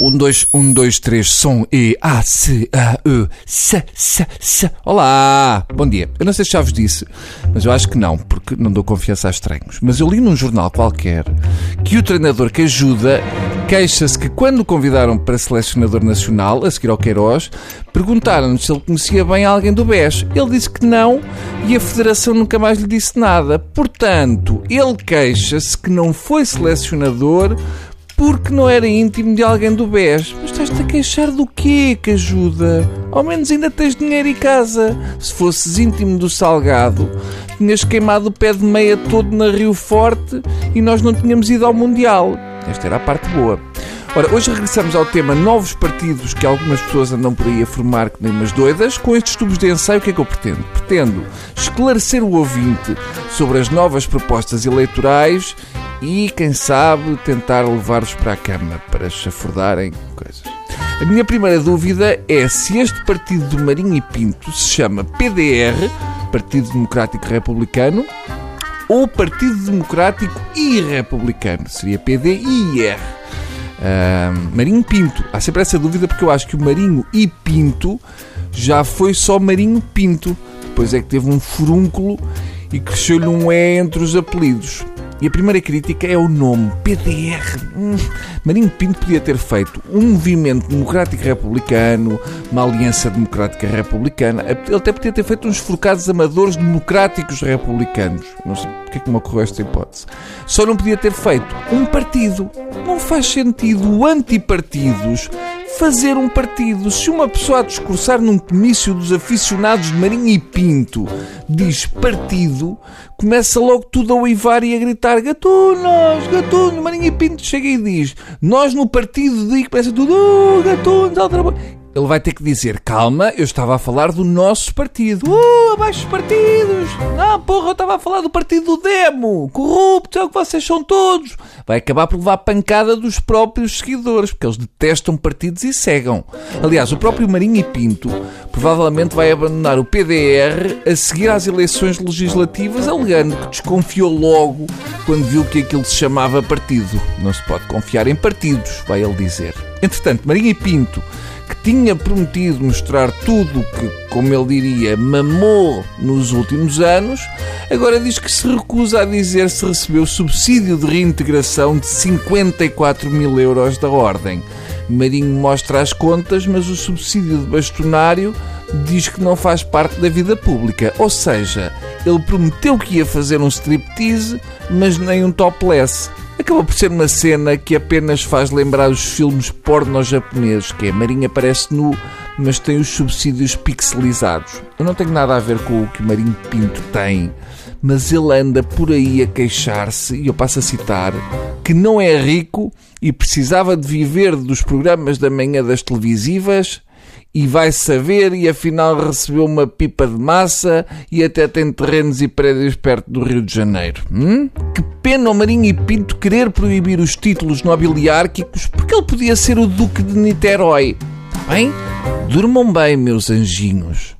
Um, dois, um, dois, três, som E, A, C, A, E, S, S, S. Olá! Bom dia. Eu não sei se já vos disse, mas eu acho que não, porque não dou confiança a estranhos. Mas eu li num jornal qualquer que o treinador que ajuda queixa-se que quando o convidaram para selecionador nacional, a seguir ao Queiroz, perguntaram-lhe se ele conhecia bem alguém do BES. Ele disse que não e a Federação nunca mais lhe disse nada. Portanto, ele queixa-se que não foi selecionador porque não era íntimo de alguém do BES. Mas estás-te a queixar do quê que ajuda? Ao menos ainda tens dinheiro e casa. Se fosses íntimo do Salgado, tinhas queimado o pé de meia todo na Rio Forte e nós não tínhamos ido ao Mundial. Esta era a parte boa. Ora, hoje regressamos ao tema novos partidos que algumas pessoas andam por aí a formar que nem umas doidas. Com estes tubos de ensaio, o que é que eu pretendo? Pretendo esclarecer o ouvinte sobre as novas propostas eleitorais e, quem sabe, tentar levar-vos para a cama para chafordarem coisas. A minha primeira dúvida é se este partido do Marinho e Pinto se chama PDR, Partido Democrático Republicano, ou Partido Democrático e Republicano. Seria PDIR. Uh, Marinho Pinto. Há sempre essa dúvida porque eu acho que o Marinho e Pinto já foi só Marinho Pinto. Depois é que teve um furúnculo e cresceu-lhe um E entre os apelidos. E a primeira crítica é o nome, PDR. Hum, Marinho Pinto podia ter feito um movimento democrático republicano, uma aliança democrática republicana. Ele até podia ter feito uns forcados amadores democráticos republicanos. Não sei porque é que me ocorreu esta hipótese. Só não podia ter feito um partido. Não faz sentido antipartidos fazer um partido. Se uma pessoa a discursar num comício dos aficionados de Marinho e Pinto diz partido, começa logo tudo a uivar e a gritar gatunos, gatunos, Marinho e Pinto chega e diz nós no partido de começa tudo oh, gatunos, ele vai ter que dizer: calma, eu estava a falar do nosso partido. Uh, abaixo os partidos! Não, porra, eu estava a falar do partido do Demo! Corrupto, é o que vocês são todos! Vai acabar por levar pancada dos próprios seguidores, porque eles detestam partidos e cegam. Aliás, o próprio Marinho e Pinto provavelmente vai abandonar o PDR a seguir às eleições legislativas, alegando que desconfiou logo quando viu que aquilo se chamava partido. Não se pode confiar em partidos, vai ele dizer. Entretanto, Marinho e Pinto que tinha prometido mostrar tudo que, como ele diria, mamou nos últimos anos, agora diz que se recusa a dizer se recebeu subsídio de reintegração de 54 mil euros da Ordem. Marinho mostra as contas, mas o subsídio de bastonário diz que não faz parte da vida pública. Ou seja, ele prometeu que ia fazer um striptease, mas nem um topless acaba por ser uma cena que apenas faz lembrar os filmes porno japoneses, que é Marinha aparece nu, mas tem os subsídios pixelizados. Eu não tenho nada a ver com o que Marinho Pinto tem, mas ele anda por aí a queixar-se, e eu passo a citar, que não é rico e precisava de viver dos programas da manhã das televisivas e vai saber e afinal recebeu uma pipa de massa e até tem terrenos e prédios perto do Rio de Janeiro. Hum? Que pena o Marinho e Pinto querer proibir os títulos nobiliárquicos porque ele podia ser o Duque de Niterói. Bem, durmam bem, meus anjinhos.